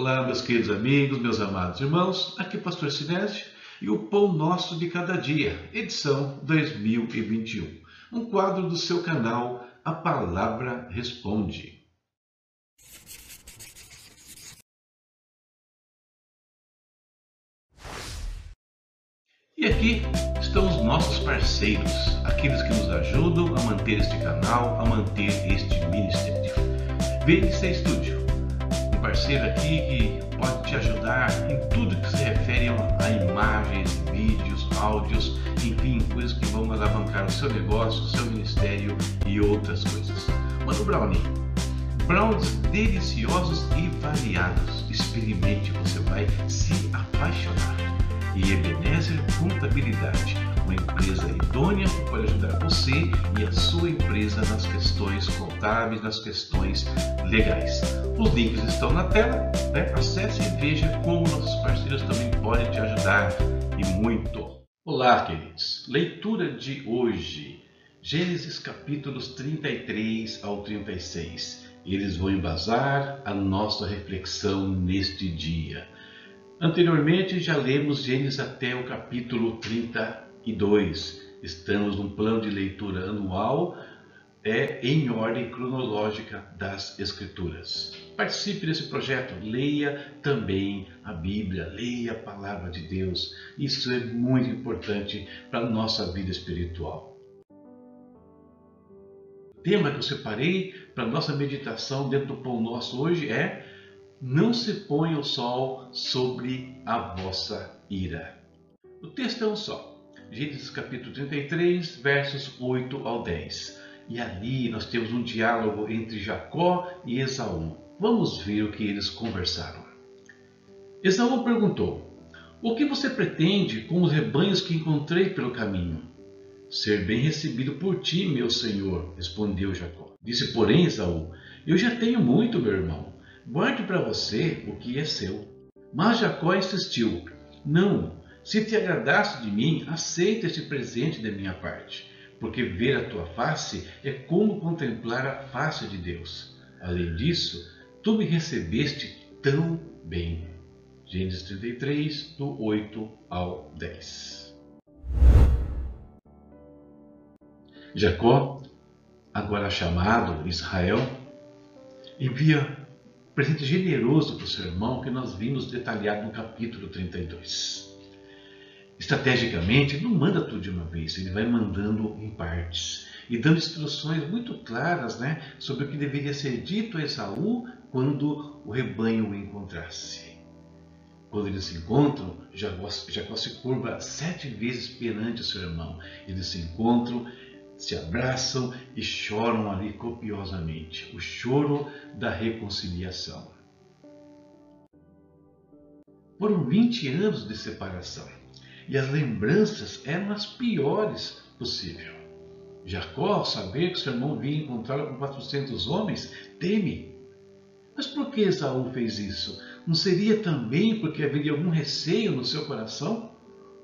Olá, meus queridos amigos, meus amados irmãos, aqui é o Pastor Sinésio e o Pão Nosso de Cada Dia, edição 2021, um quadro do seu canal A Palavra Responde. E aqui estão os nossos parceiros, aqueles que nos ajudam a manter este canal, a manter este ministério. VNC Studio parceiro aqui que pode te ajudar em tudo que se refere a imagens, vídeos, áudios, enfim, coisas que vão alavancar o seu negócio, o seu ministério e outras coisas. Mano Brownie, brownies deliciosos e variados. Experimente, você vai se apaixonar. E Ebenezer Contabilidade uma empresa idônea que pode ajudar você e a sua empresa nas questões contábeis, nas questões legais. Os links estão na tela, né? acesse e veja como nossos parceiros também podem te ajudar e muito. Olá, queridos. Leitura de hoje, Gênesis capítulos 33 ao 36. Eles vão embasar a nossa reflexão neste dia. Anteriormente já lemos Gênesis até o capítulo 30 e 2. Estamos num plano de leitura anual é em ordem cronológica das Escrituras. Participe desse projeto, leia também a Bíblia, leia a palavra de Deus. Isso é muito importante para a nossa vida espiritual. O tema que eu separei para a nossa meditação dentro do Pão Nosso hoje é Não se ponha o sol sobre a vossa ira. O texto é um só. Gênesis capítulo 33, versos 8 ao 10. E ali nós temos um diálogo entre Jacó e Esaú. Vamos ver o que eles conversaram. Esaú perguntou: O que você pretende com os rebanhos que encontrei pelo caminho? Ser bem recebido por ti, meu senhor, respondeu Jacó. Disse, porém, Esaú: Eu já tenho muito, meu irmão. Guarde para você o que é seu. Mas Jacó insistiu: Não, se te agradaste de mim, aceita este presente da minha parte, porque ver a tua face é como contemplar a face de Deus. Além disso, tu me recebeste tão bem. Gênesis 33, do 8 ao 10. Jacó, agora chamado Israel, envia presente generoso para o seu irmão que nós vimos detalhado no capítulo 32 estrategicamente, ele não manda tudo de uma vez, ele vai mandando em partes e dando instruções muito claras né, sobre o que deveria ser dito a Esaú quando o rebanho o encontrasse. Quando eles se encontram, Jacó, Jacó se curva sete vezes perante seu irmão. Eles se encontram, se abraçam e choram ali copiosamente. O choro da reconciliação. Foram 20 anos de separação e as lembranças eram as piores possível. Jacó, ao saber que seu irmão vinha encontrá-lo com 400 homens, teme. Mas por que Esaú fez isso? Não seria também porque haveria algum receio no seu coração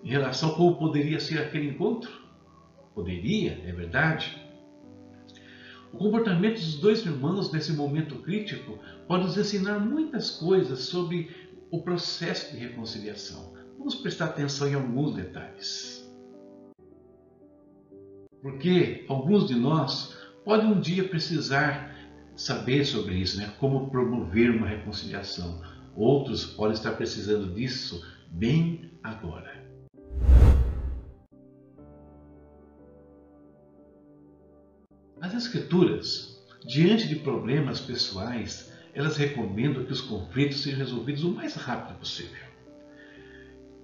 em relação a como poderia ser aquele encontro? Poderia, é verdade. O comportamento dos dois irmãos nesse momento crítico pode nos ensinar muitas coisas sobre o processo de reconciliação. Vamos prestar atenção em alguns detalhes. Porque alguns de nós podem um dia precisar saber sobre isso, né? como promover uma reconciliação. Outros podem estar precisando disso bem agora. As Escrituras, diante de problemas pessoais, elas recomendam que os conflitos sejam resolvidos o mais rápido possível.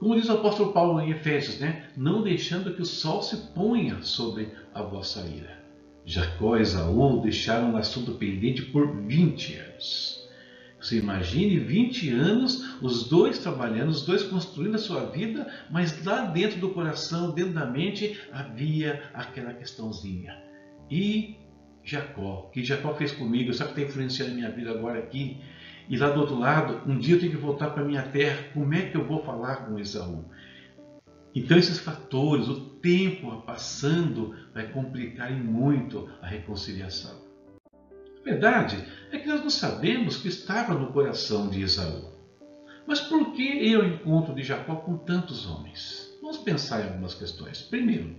Como diz o apóstolo Paulo em Efésios, né? não deixando que o sol se ponha sobre a vossa ira. Jacó e Esaú deixaram o assunto pendente por 20 anos. Você imagine 20 anos, os dois trabalhando, os dois construindo a sua vida, mas lá dentro do coração, dentro da mente, havia aquela questãozinha. E Jacó, que Jacó fez comigo, sabe que está influenciando a minha vida agora aqui? E lá do outro lado, um dia eu tenho que voltar para minha terra, como é que eu vou falar com Esaú? Então esses fatores, o tempo passando, vai complicar muito a reconciliação. Verdade é que nós não sabemos o que estava no coração de Esaú. Mas por que ao encontro de Jacó com tantos homens? Vamos pensar em algumas questões. Primeiro,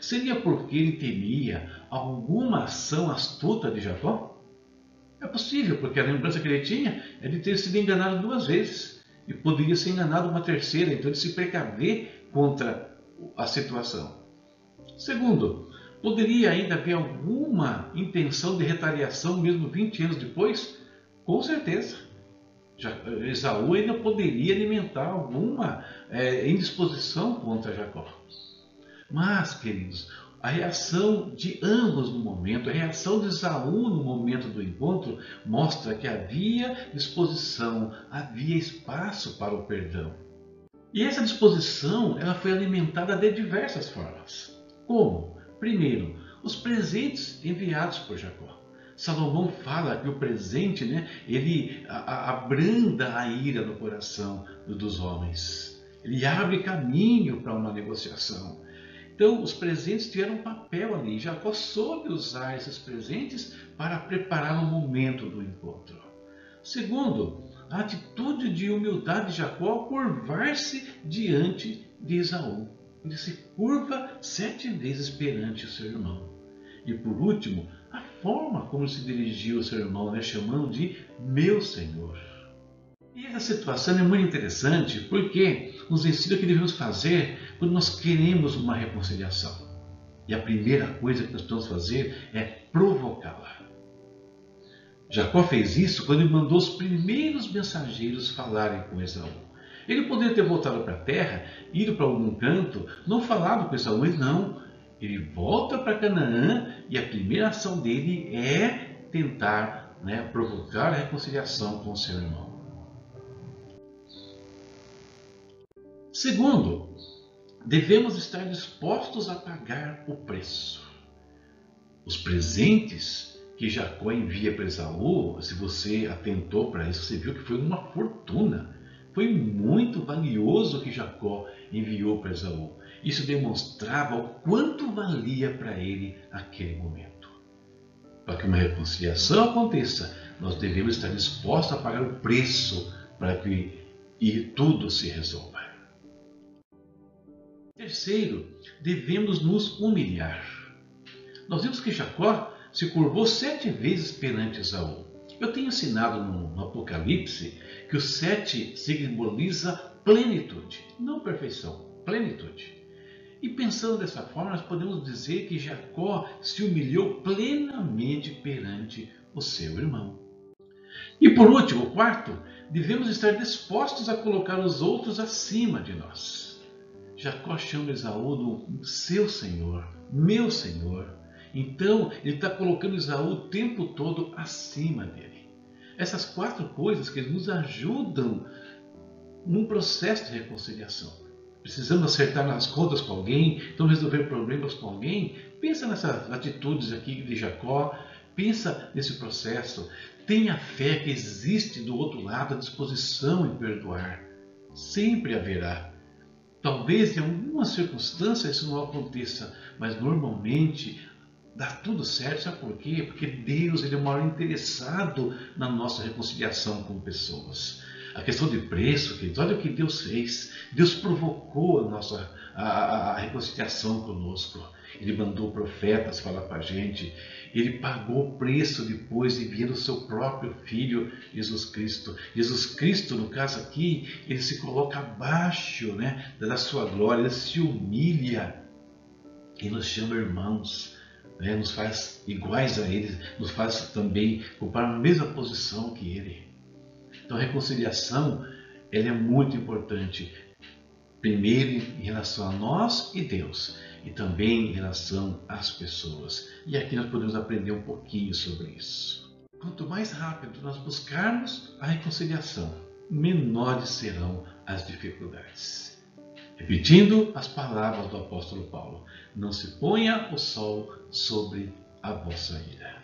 seria porque ele temia alguma ação astuta de Jacó? É possível, porque a lembrança que ele tinha é de ter sido enganado duas vezes e poderia ser enganado uma terceira, então ele se precaver contra a situação. Segundo, poderia ainda haver alguma intenção de retaliação mesmo 20 anos depois? Com certeza. Já, Esaú ainda poderia alimentar alguma é, indisposição contra Jacó. Mas, queridos, a reação de ambos no momento, a reação de Esaú no momento do encontro, mostra que havia disposição, havia espaço para o perdão. E essa disposição ela foi alimentada de diversas formas. Como? Primeiro, os presentes enviados por Jacó. Salomão fala que o presente, né, ele abranda a ira no coração dos homens. Ele abre caminho para uma negociação. Então, os presentes tiveram um papel ali. Jacó soube usar esses presentes para preparar o momento do encontro. Segundo, a atitude de humildade de Jacó curvar-se diante de Esaú. Ele se curva sete vezes perante o seu irmão. E por último, a forma como se dirigiu ao seu irmão, né, chamando de meu Senhor. E essa situação é muito interessante porque nos ensina o que devemos fazer quando nós queremos uma reconciliação. E a primeira coisa que nós precisamos fazer é provocá-la. Jacó fez isso quando ele mandou os primeiros mensageiros falarem com Esaú. Ele poderia ter voltado para a terra, ido para algum canto, não falado com Esaú, mas não. Ele volta para Canaã e a primeira ação dele é tentar né, provocar a reconciliação com o seu irmão. Segundo, devemos estar dispostos a pagar o preço. Os presentes que Jacó envia para Esaú, se você atentou para isso, você viu que foi uma fortuna. Foi muito valioso que Jacó enviou para Esaú. Isso demonstrava o quanto valia para ele aquele momento. Para que uma reconciliação aconteça, nós devemos estar dispostos a pagar o preço para que e tudo se resolva. Terceiro, devemos nos humilhar. Nós vimos que Jacó se curvou sete vezes perante Esaú. Eu tenho ensinado no, Apocalipse que o sete simboliza plenitude, não perfeição, plenitude. E pensando dessa forma, nós podemos dizer que Jacó se humilhou plenamente perante o seu irmão. E por último, quarto, devemos estar dispostos a colocar os outros acima de nós. Jacó chama Esaú do seu Senhor, meu Senhor. Então, ele está colocando Esaú o tempo todo acima dele. Essas quatro coisas que nos ajudam num processo de reconciliação. Precisamos acertar nas contas com alguém, então resolver problemas com alguém. Pensa nessas atitudes aqui de Jacó, pensa nesse processo. Tenha fé que existe do outro lado a disposição em perdoar. Sempre haverá. Talvez em alguma circunstância isso não aconteça, mas normalmente dá tudo certo. Sabe por quê? Porque Deus ele é o maior interessado na nossa reconciliação com pessoas. A questão de preço, queridos, olha o que Deus fez. Deus provocou a nossa a, a reconciliação conosco. Ele mandou profetas falar para a gente. Ele pagou o preço depois enviando o seu próprio Filho, Jesus Cristo. Jesus Cristo, no caso aqui, ele se coloca abaixo né, da sua glória, ele se humilha e nos chama irmãos. Né, nos faz iguais a Ele, nos faz também ocupar a mesma posição que Ele. Então a reconciliação ela é muito importante. Primeiro em relação a nós e Deus e também em relação às pessoas. E aqui nós podemos aprender um pouquinho sobre isso. Quanto mais rápido nós buscarmos a reconciliação, menores serão as dificuldades. Repetindo as palavras do apóstolo Paulo: Não se ponha o sol sobre a vossa ira.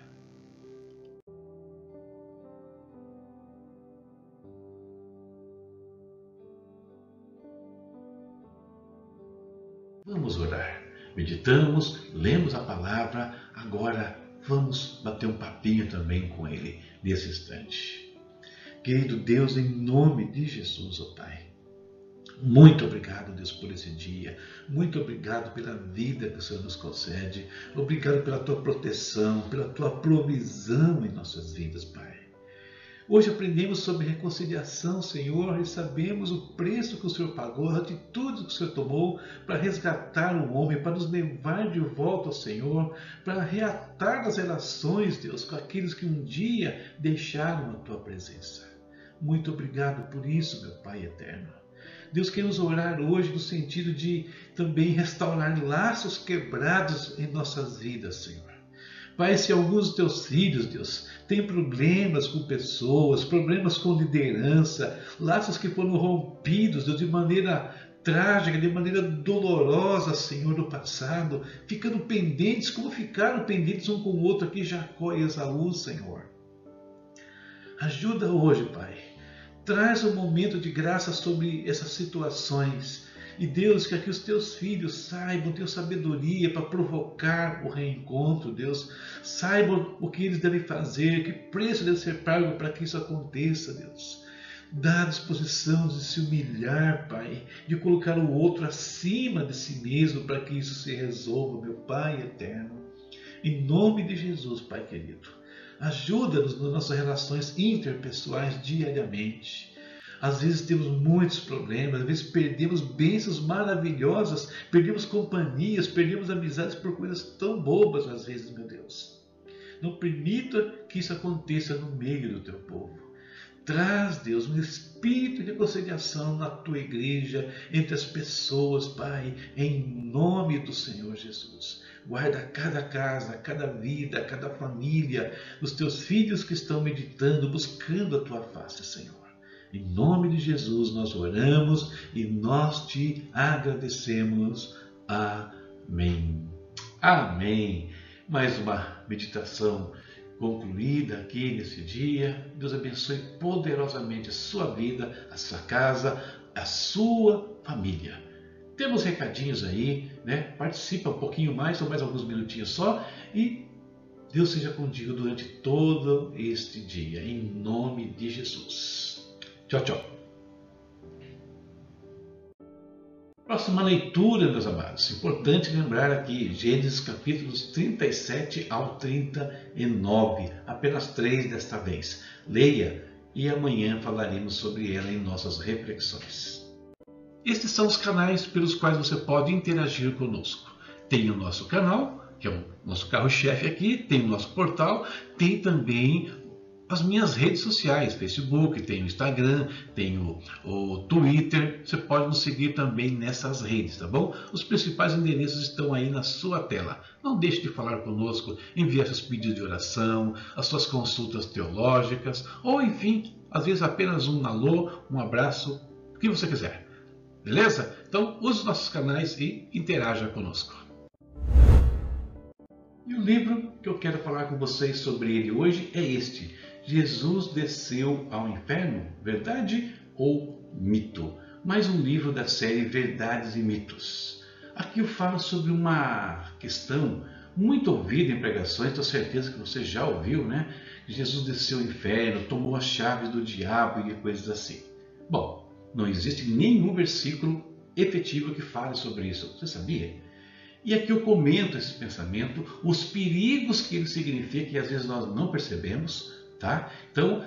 Vamos orar. Meditamos, lemos a palavra, agora vamos bater um papinho também com Ele nesse instante. Querido Deus, em nome de Jesus, ó oh Pai, muito obrigado, Deus, por esse dia. Muito obrigado pela vida que o Senhor nos concede. Obrigado pela tua proteção, pela tua provisão em nossas vidas, Pai. Hoje aprendemos sobre reconciliação, Senhor, e sabemos o preço que o Senhor pagou, a atitude que o Senhor tomou para resgatar o homem, para nos levar de volta ao Senhor, para reatar as relações, Deus, com aqueles que um dia deixaram a tua presença. Muito obrigado por isso, meu Pai eterno. Deus quer nos orar hoje no sentido de também restaurar laços quebrados em nossas vidas, Senhor. Pai, se alguns dos teus filhos, Deus, têm problemas com pessoas, problemas com liderança, laços que foram rompidos, Deus, de maneira trágica, de maneira dolorosa, Senhor, no passado, ficando pendentes, como ficaram pendentes um com o outro aqui, Jacó e Esaú, Senhor. Ajuda hoje, Pai. Traz um momento de graça sobre essas situações e Deus, que aqui os teus filhos saibam, ter sabedoria para provocar o reencontro, Deus. Saibam o que eles devem fazer, que preço deve ser pago para que isso aconteça, Deus. Dá disposição de se humilhar, Pai, de colocar o outro acima de si mesmo para que isso se resolva, meu Pai eterno. Em nome de Jesus, Pai querido. Ajuda-nos nas nossas relações interpessoais diariamente. Às vezes temos muitos problemas, às vezes perdemos bênçãos maravilhosas, perdemos companhias, perdemos amizades por coisas tão bobas, às vezes, meu Deus. Não permita que isso aconteça no meio do teu povo. Traz, Deus, um espírito de reconciliação na tua igreja, entre as pessoas, Pai, em nome do Senhor Jesus. Guarda cada casa, cada vida, cada família, os teus filhos que estão meditando, buscando a tua face, Senhor. Em nome de Jesus nós oramos e nós te agradecemos. Amém. Amém. Mais uma meditação concluída aqui nesse dia. Deus abençoe poderosamente a sua vida, a sua casa, a sua família. Temos recadinhos aí, né? Participa um pouquinho mais, ou mais alguns minutinhos só, e Deus seja contigo durante todo este dia, em nome de Jesus. Tchau, tchau. Próxima leitura, meus amados. Importante lembrar aqui, Gênesis capítulos 37 ao 39, apenas três desta vez. Leia e amanhã falaremos sobre ela em nossas reflexões. Estes são os canais pelos quais você pode interagir conosco. Tem o nosso canal, que é o nosso carro-chefe aqui, tem o nosso portal, tem também as minhas redes sociais, Facebook, tem o Instagram, tem o, o, Twitter, você pode nos seguir também nessas redes, tá bom? Os principais endereços estão aí na sua tela. Não deixe de falar conosco, enviar seus pedidos de oração, as suas consultas teológicas, ou enfim, às vezes apenas um alô, um abraço, o que você quiser. Beleza? Então use os nossos canais e interaja conosco. E o livro que eu quero falar com vocês sobre ele hoje é este, Jesus desceu ao inferno, verdade ou mito? Mais um livro da série Verdades e Mitos. Aqui eu falo sobre uma questão muito ouvida em pregações, tenho certeza que você já ouviu, né? Jesus desceu ao inferno, tomou as chaves do diabo e coisas assim. Bom, não existe nenhum versículo efetivo que fale sobre isso. Você sabia? E aqui eu comento esse pensamento, os perigos que ele significa e às vezes nós não percebemos, Tá? Então,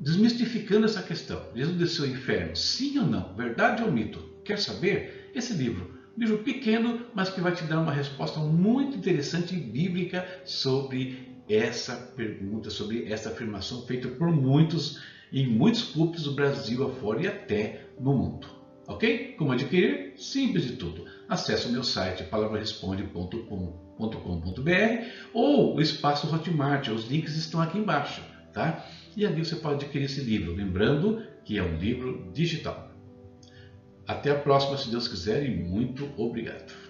desmistificando essa questão, Jesus desceu ao inferno, sim ou não? Verdade ou mito? Quer saber? Esse livro, um livro pequeno, mas que vai te dar uma resposta muito interessante e bíblica sobre essa pergunta, sobre essa afirmação feita por muitos em muitos púlpitos do Brasil afora e até no mundo. Ok? Como adquirir? Simples de tudo. Acesse o meu site palavraresponde.com.br ou o espaço Hotmart. Os links estão aqui embaixo tá? E ali você pode adquirir esse livro, lembrando que é um livro digital. Até a próxima, se Deus quiser, e muito obrigado.